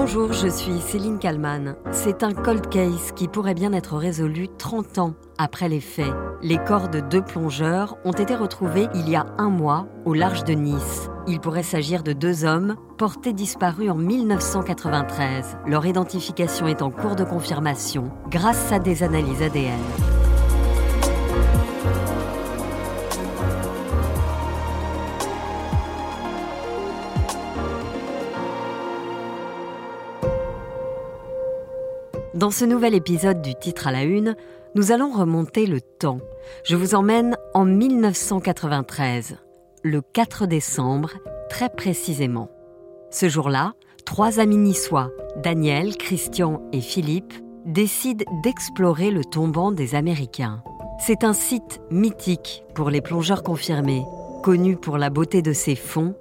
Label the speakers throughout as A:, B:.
A: Bonjour, je suis Céline Kalman. C'est un cold case qui pourrait bien être résolu 30 ans après les faits. Les corps de deux plongeurs ont été retrouvés il y a un mois au large de Nice. Il pourrait s'agir de deux hommes portés disparus en 1993. Leur identification est en cours de confirmation grâce à des analyses ADN. Dans ce nouvel épisode du titre à la une, nous allons remonter le temps. Je vous emmène en 1993, le 4 décembre, très précisément. Ce jour-là, trois amis niçois, Daniel, Christian et Philippe, décident d'explorer le tombant des Américains. C'est un site mythique pour les plongeurs confirmés. Connu pour la beauté de ses fonds,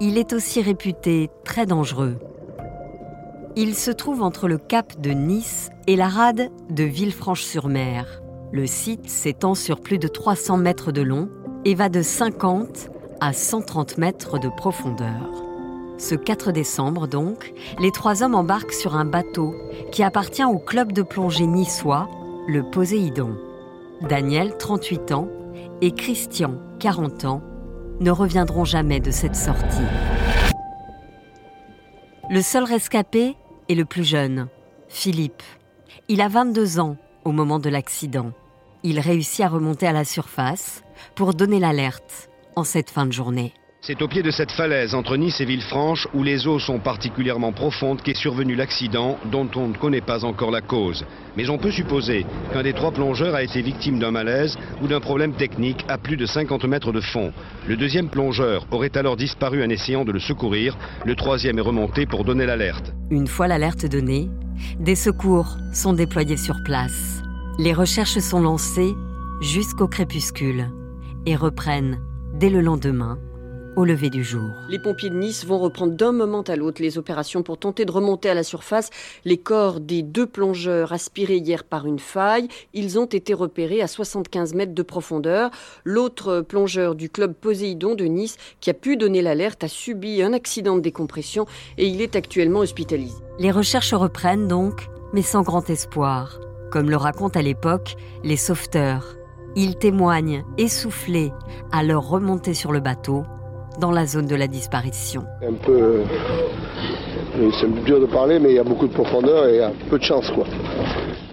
A: il est aussi réputé très dangereux il se trouve entre le cap de Nice et la rade de Villefranche-sur-Mer. Le site s'étend sur plus de 300 mètres de long et va de 50 à 130 mètres de profondeur. Ce 4 décembre donc, les trois hommes embarquent sur un bateau qui appartient au club de plongée niçois, le Poséidon. Daniel, 38 ans, et Christian, 40 ans, ne reviendront jamais de cette sortie. Le seul rescapé et le plus jeune, Philippe. Il a 22 ans au moment de l'accident. Il réussit à remonter à la surface pour donner l'alerte en cette fin de journée.
B: C'est au pied de cette falaise entre Nice et Villefranche où les eaux sont particulièrement profondes qu'est survenu l'accident dont on ne connaît pas encore la cause. Mais on peut supposer qu'un des trois plongeurs a été victime d'un malaise ou d'un problème technique à plus de 50 mètres de fond. Le deuxième plongeur aurait alors disparu en essayant de le secourir. Le troisième est remonté pour donner l'alerte.
A: Une fois l'alerte donnée, des secours sont déployés sur place. Les recherches sont lancées jusqu'au crépuscule et reprennent dès le lendemain au lever du jour.
C: Les pompiers de Nice vont reprendre d'un moment à l'autre les opérations pour tenter de remonter à la surface les corps des deux plongeurs aspirés hier par une faille. Ils ont été repérés à 75 mètres de profondeur. L'autre plongeur du club Poséidon de Nice qui a pu donner l'alerte a subi un accident de décompression et il est actuellement hospitalisé.
A: Les recherches reprennent donc, mais sans grand espoir. Comme le racontent à l'époque les sauveteurs. Ils témoignent, essoufflés, à leur remontée sur le bateau, dans la zone de la disparition.
D: Un peu. Euh, c'est dur de parler, mais il y a beaucoup de profondeur et il y a peu de chance. Quoi.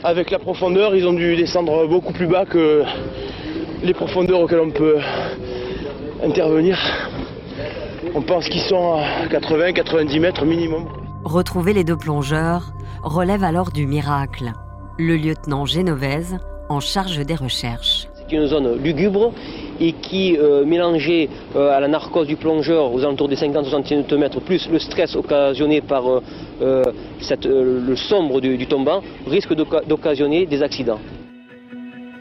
E: Avec la profondeur, ils ont dû descendre beaucoup plus bas que les profondeurs auxquelles on peut intervenir. On pense qu'ils sont à 80-90 mètres minimum.
A: Retrouver les deux plongeurs relève alors du miracle. Le lieutenant Génovèse en charge des recherches.
F: C'est une zone lugubre et qui, euh, mélangé euh, à la narcose du plongeur aux alentours des 50-60 cm, plus le stress occasionné par euh, le sombre du, du tombant, risque d'occasionner des accidents.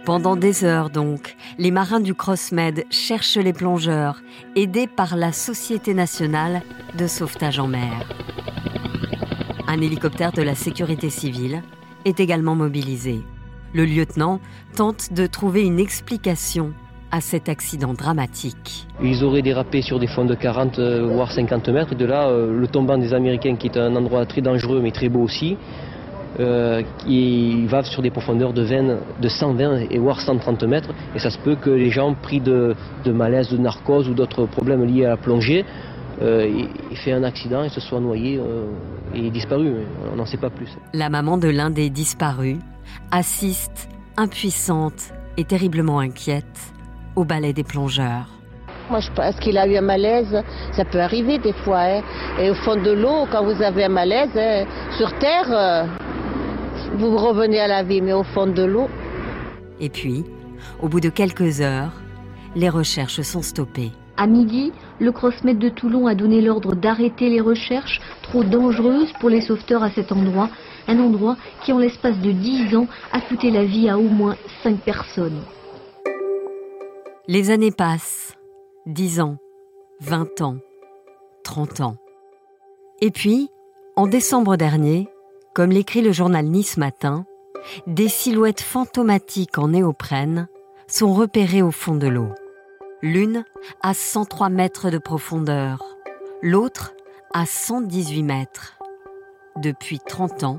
A: Pendant des heures donc, les marins du CrossMed cherchent les plongeurs, aidés par la Société nationale de sauvetage en mer. Un hélicoptère de la sécurité civile est également mobilisé. Le lieutenant tente de trouver une explication à cet accident dramatique.
F: Ils auraient dérapé sur des fonds de 40 euh, voire 50 mètres et de là euh, le tombant des Américains qui est un endroit très dangereux mais très beau aussi. Euh, qui va sur des profondeurs de, 20, de 120 et voire 130 mètres et ça se peut que les gens pris de, malaise, de narcose ou d'autres problèmes liés à la plongée euh, aient fait un accident et se soient noyés et disparu. On n'en sait pas plus.
A: La maman de l'un des disparus assiste, impuissante et terriblement inquiète, au ballet des plongeurs.
G: Moi, je pense qu'il a eu un malaise. Ça peut arriver des fois. Hein. Et au fond de l'eau, quand vous avez un malaise, hein, sur Terre, euh, vous revenez à la vie, mais au fond de l'eau.
A: Et puis, au bout de quelques heures, les recherches sont stoppées.
H: À midi, le Crossmet de Toulon a donné l'ordre d'arrêter les recherches trop dangereuses pour les sauveteurs à cet endroit un endroit qui, en l'espace de 10 ans, a coûté la vie à au moins 5 personnes.
A: Les années passent. 10 ans, 20 ans, 30 ans. Et puis, en décembre dernier, comme l'écrit le journal Nice Matin, des silhouettes fantomatiques en néoprène sont repérées au fond de l'eau. L'une à 103 mètres de profondeur, l'autre à 118 mètres depuis 30 ans,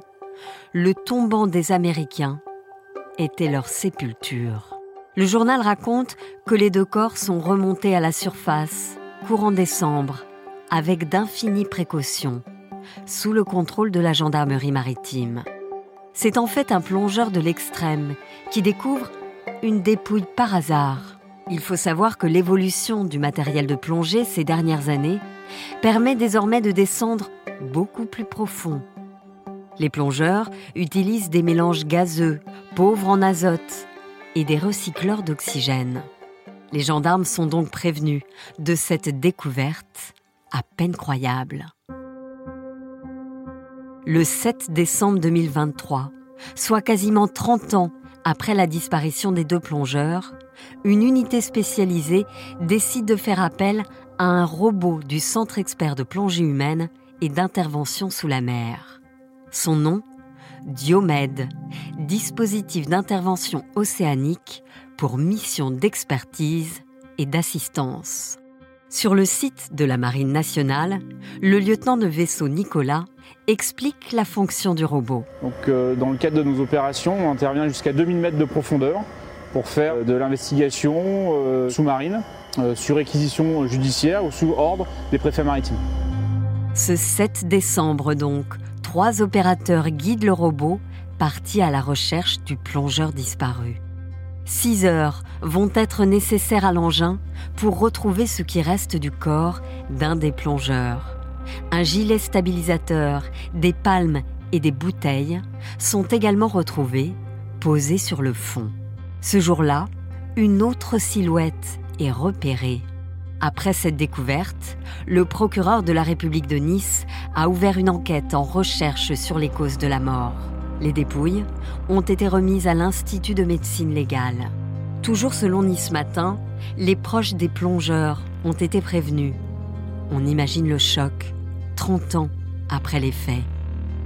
A: le tombant des Américains était leur sépulture. Le journal raconte que les deux corps sont remontés à la surface courant décembre avec d'infinies précautions, sous le contrôle de la gendarmerie maritime. C'est en fait un plongeur de l'extrême qui découvre une dépouille par hasard. Il faut savoir que l'évolution du matériel de plongée ces dernières années permet désormais de descendre beaucoup plus profond. Les plongeurs utilisent des mélanges gazeux, pauvres en azote, et des recycleurs d'oxygène. Les gendarmes sont donc prévenus de cette découverte à peine croyable. Le 7 décembre 2023, soit quasiment 30 ans après la disparition des deux plongeurs, une unité spécialisée décide de faire appel à un robot du Centre expert de plongée humaine et d'intervention sous la mer. Son nom Diomède, dispositif d'intervention océanique pour mission d'expertise et d'assistance. Sur le site de la Marine nationale, le lieutenant de vaisseau Nicolas explique la fonction du robot.
I: Donc, euh, dans le cadre de nos opérations, on intervient jusqu'à 2000 mètres de profondeur pour faire de l'investigation euh, sous-marine euh, sur réquisition judiciaire ou sous ordre des préfets maritimes.
A: Ce 7 décembre donc, trois opérateurs guident le robot parti à la recherche du plongeur disparu. Six heures vont être nécessaires à l'engin pour retrouver ce qui reste du corps d'un des plongeurs. Un gilet stabilisateur, des palmes et des bouteilles sont également retrouvés, posés sur le fond. Ce jour-là, une autre silhouette est repérée après cette découverte, le procureur de la République de Nice a ouvert une enquête en recherche sur les causes de la mort. Les dépouilles ont été remises à l'Institut de médecine légale. Toujours selon Nice Matin, les proches des plongeurs ont été prévenus. On imagine le choc, 30 ans après les faits.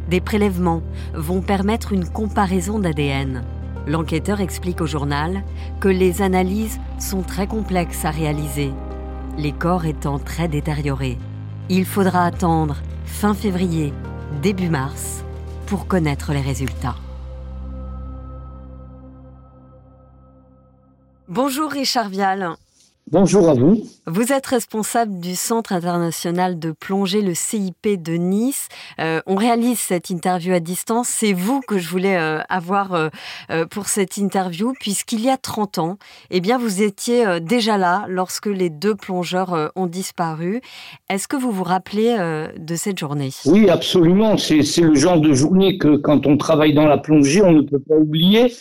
A: Des prélèvements vont permettre une comparaison d'ADN. L'enquêteur explique au journal que les analyses sont très complexes à réaliser les corps étant très détériorés. Il faudra attendre fin février, début mars, pour connaître les résultats. Bonjour Richard Vial.
J: Bonjour à vous.
A: Vous êtes responsable du Centre international de plongée, le CIP de Nice. Euh, on réalise cette interview à distance. C'est vous que je voulais euh, avoir euh, pour cette interview, puisqu'il y a 30 ans, eh bien, vous étiez déjà là lorsque les deux plongeurs ont disparu. Est-ce que vous vous rappelez de cette journée?
J: Oui, absolument. C'est le genre de journée que, quand on travaille dans la plongée, on ne peut pas oublier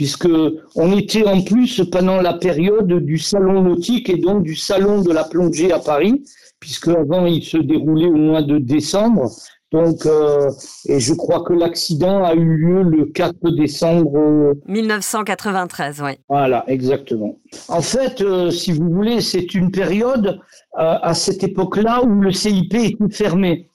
J: puisque on était en plus pendant la période du salon nautique et donc du salon de la plongée à Paris, puisque avant il se déroulait au mois de décembre. Donc, euh, et je crois que l'accident a eu lieu le 4 décembre
A: 1993, oui.
J: Voilà, exactement. En fait, euh, si vous voulez, c'est une période euh, à cette époque-là où le CIP était fermé.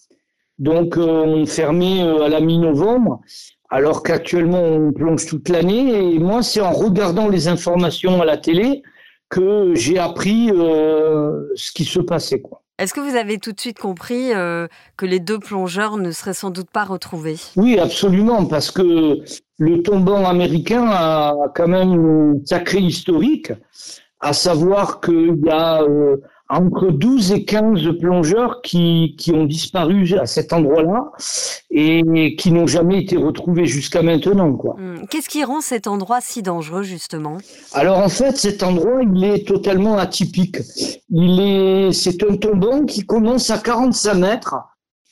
J: Donc, on fermait à la mi-novembre alors qu'actuellement on plonge toute l'année. Et moi, c'est en regardant les informations à la télé que j'ai appris euh, ce qui se passait. Quoi.
A: Est-ce que vous avez tout de suite compris euh, que les deux plongeurs ne seraient sans doute pas retrouvés?
J: Oui, absolument, parce que le tombant américain a quand même une sacrée historique, à savoir qu'il y a euh, entre 12 et 15 plongeurs qui, qui ont disparu à cet endroit-là et qui n'ont jamais été retrouvés jusqu'à maintenant. Quoi.
A: Hmm. Qu'est-ce qui rend cet endroit si dangereux justement?
J: Alors en fait, cet endroit, il est totalement atypique. Il est, c'est un tombant qui commence à 45 mètres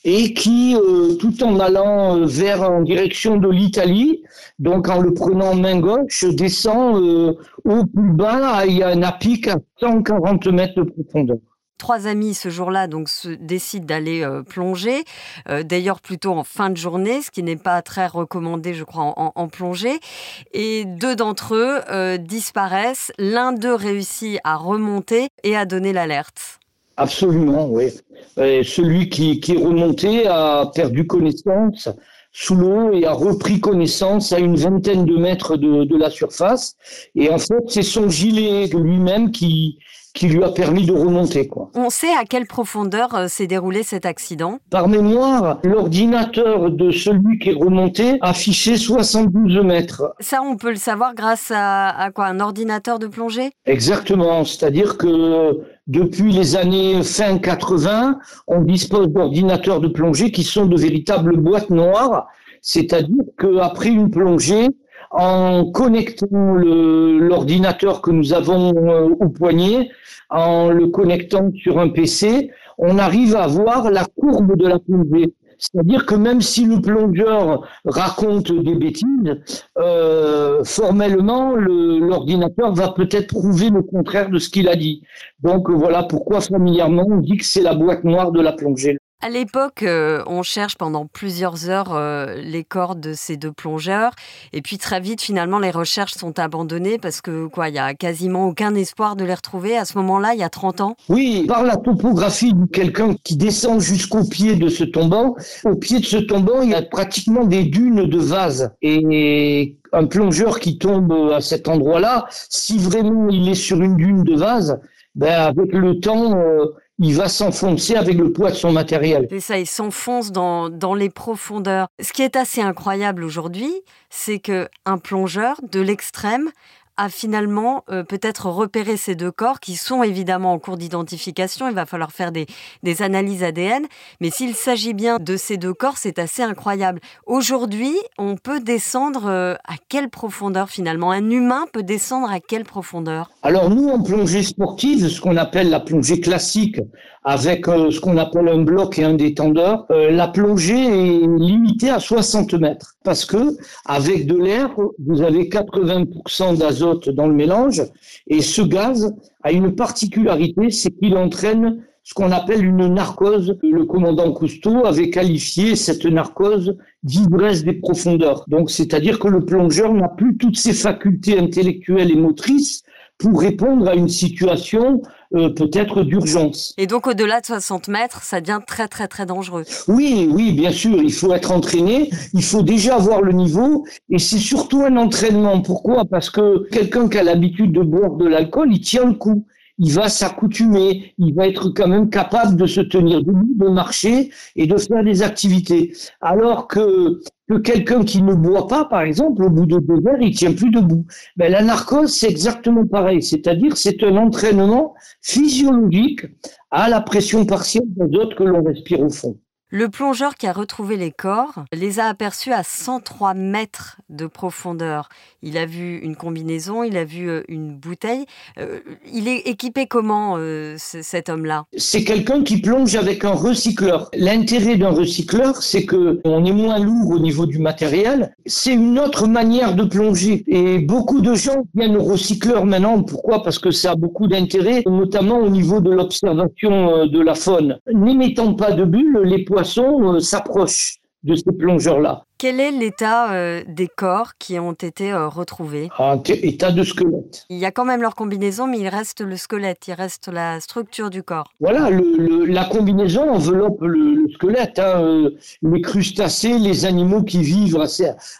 J: et qui, euh, tout en allant euh, vers en direction de l'Italie, donc en le prenant main gauche, descend euh, au plus bas, il y a un pic à 140 mètres de profondeur.
A: Trois amis ce jour-là donc décident d'aller plonger, d'ailleurs plutôt en fin de journée, ce qui n'est pas très recommandé, je crois, en, en plongée. Et deux d'entre eux disparaissent. L'un d'eux réussit à remonter et à donner l'alerte.
J: Absolument, oui. celui qui, qui est remonté a perdu connaissance sous l'eau et a repris connaissance à une vingtaine de mètres de, de la surface. Et en fait, c'est son gilet lui-même qui, qui lui a permis de remonter. Quoi.
A: On sait à quelle profondeur euh, s'est déroulé cet accident
J: Par mémoire, l'ordinateur de celui qui est remonté affichait 72 mètres.
A: Ça, on peut le savoir grâce à, à quoi Un ordinateur de plongée?
J: Exactement, c'est-à-dire que depuis les années fin 80, on dispose d'ordinateurs de plongée qui sont de véritables boîtes noires, c'est-à-dire qu'après une plongée, en connectant l'ordinateur que nous avons euh, au poignet, en le connectant sur un PC, on arrive à voir la courbe de la plongée. C'est-à-dire que même si le plongeur raconte des bêtises, euh, formellement, l'ordinateur va peut-être prouver le contraire de ce qu'il a dit. Donc voilà pourquoi familièrement on dit que c'est la boîte noire de la plongée.
A: À l'époque, euh, on cherche pendant plusieurs heures euh, les corps de ces deux plongeurs. Et puis très vite, finalement, les recherches sont abandonnées parce que quoi, il y a quasiment aucun espoir de les retrouver. À ce moment-là, il y a 30 ans.
J: Oui, par la topographie de quelqu'un qui descend jusqu'au pied de ce tombant, au pied de ce tombant, il y a pratiquement des dunes de vase. Et un plongeur qui tombe à cet endroit-là, si vraiment il est sur une dune de vase, ben avec le temps, euh, il va s'enfoncer avec le poids de son matériel.
A: Et ça, il s'enfonce dans, dans les profondeurs. Ce qui est assez incroyable aujourd'hui, c'est que un plongeur de l'extrême a finalement euh, peut-être repéré ces deux corps qui sont évidemment en cours d'identification. Il va falloir faire des, des analyses ADN. Mais s'il s'agit bien de ces deux corps, c'est assez incroyable. Aujourd'hui, on peut descendre euh, à quelle profondeur finalement? Un humain peut descendre à quelle profondeur?
J: Alors nous, en plongée sportive, ce qu'on appelle la plongée classique, avec euh, ce qu'on appelle un bloc et un détendeur, la plongée est limitée à 60 mètres. Parce que avec de l'air, vous avez 80% d'azote dans le mélange. Et ce gaz a une particularité, c'est qu'il entraîne ce qu'on appelle une narcose. Le commandant Cousteau avait qualifié cette narcose d'ivresse des profondeurs. Donc, c'est-à-dire que le plongeur n'a plus toutes ses facultés intellectuelles et motrices pour répondre à une situation euh, peut-être d'urgence.
A: Et donc au-delà de 60 mètres, ça devient très très très dangereux.
J: Oui, oui, bien sûr, il faut être entraîné, il faut déjà avoir le niveau, et c'est surtout un entraînement. Pourquoi? Parce que quelqu'un qui a l'habitude de boire de l'alcool, il tient le coup il va s'accoutumer, il va être quand même capable de se tenir debout, de marcher et de faire des activités. Alors que, que quelqu'un qui ne boit pas, par exemple, au bout de deux heures, il tient plus debout. Ben, la narcose, c'est exactement pareil. C'est-à-dire, c'est un entraînement physiologique à la pression partielle d'azote que l'on respire au fond.
A: Le plongeur qui a retrouvé les corps les a aperçus à 103 mètres de profondeur. Il a vu une combinaison, il a vu euh, une bouteille. Euh, il est équipé comment, euh, cet homme-là?
J: C'est quelqu'un qui plonge avec un recycleur. L'intérêt d'un recycleur, c'est que on est moins lourd au niveau du matériel. C'est une autre manière de plonger. Et beaucoup de gens viennent au recycleur maintenant. Pourquoi? Parce que ça a beaucoup d'intérêt, notamment au niveau de l'observation de la faune. N'émettant pas de bulles, les poissons euh, s'approche de ces plongeurs-là.
A: Quel est l'état euh, des corps qui ont été euh, retrouvés?
J: En état de squelette.
A: Il y a quand même leur combinaison, mais il reste le squelette, il reste la structure du corps.
J: Voilà, la combinaison enveloppe le, squelette. Hein, les crustacés, les animaux qui vivent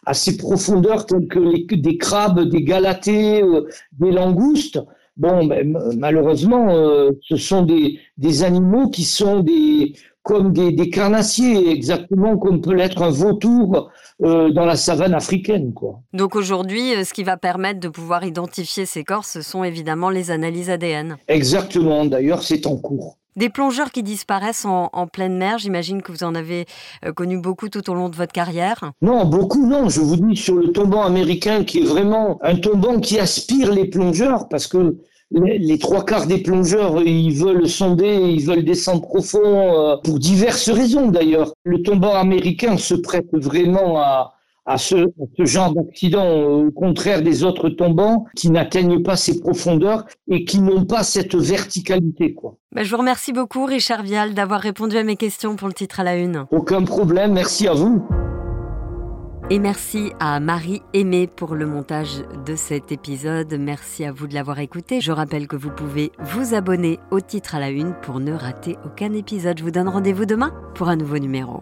J: à ces, profondeurs, tels que des crabes, des galatées, des langoustes. Bon, ben, malheureusement, ce sont des, des animaux qui sont des comme des, carnassiers, exactement comme peut l'être un vautour euh, dans la savane africaine. Quoi.
A: Donc aujourd'hui, euh, ce qui va permettre de pouvoir identifier ces corps, ce sont évidemment les analyses ADN.
J: Exactement, d'ailleurs c'est en cours.
A: Des plongeurs qui disparaissent en, pleine mer, j'imagine que vous en avez euh, connu beaucoup tout au long de votre carrière.
J: Non, beaucoup non. Je vous dis sur le tombant américain qui est vraiment un tombant qui aspire les plongeurs parce que les, trois quarts des plongeurs, ils veulent sonder, ils veulent descendre profond euh, pour diverses raisons d'ailleurs. Le tombant américain se prête vraiment à, à ce, ce, genre d'accident, au contraire des autres tombants qui n'atteignent pas ces profondeurs et qui n'ont pas cette verticalité. Quoi.
A: Ben, je vous remercie beaucoup, Richard Vial, d'avoir répondu à mes questions pour le titre à la une.
J: Aucun problème, merci à vous.
A: Et merci à Marie Aimée pour le montage de cet épisode. Merci à vous de l'avoir écouté. Je rappelle que vous pouvez vous abonner au titre à la une pour ne rater aucun épisode. Je vous donne rendez-vous demain pour un nouveau numéro.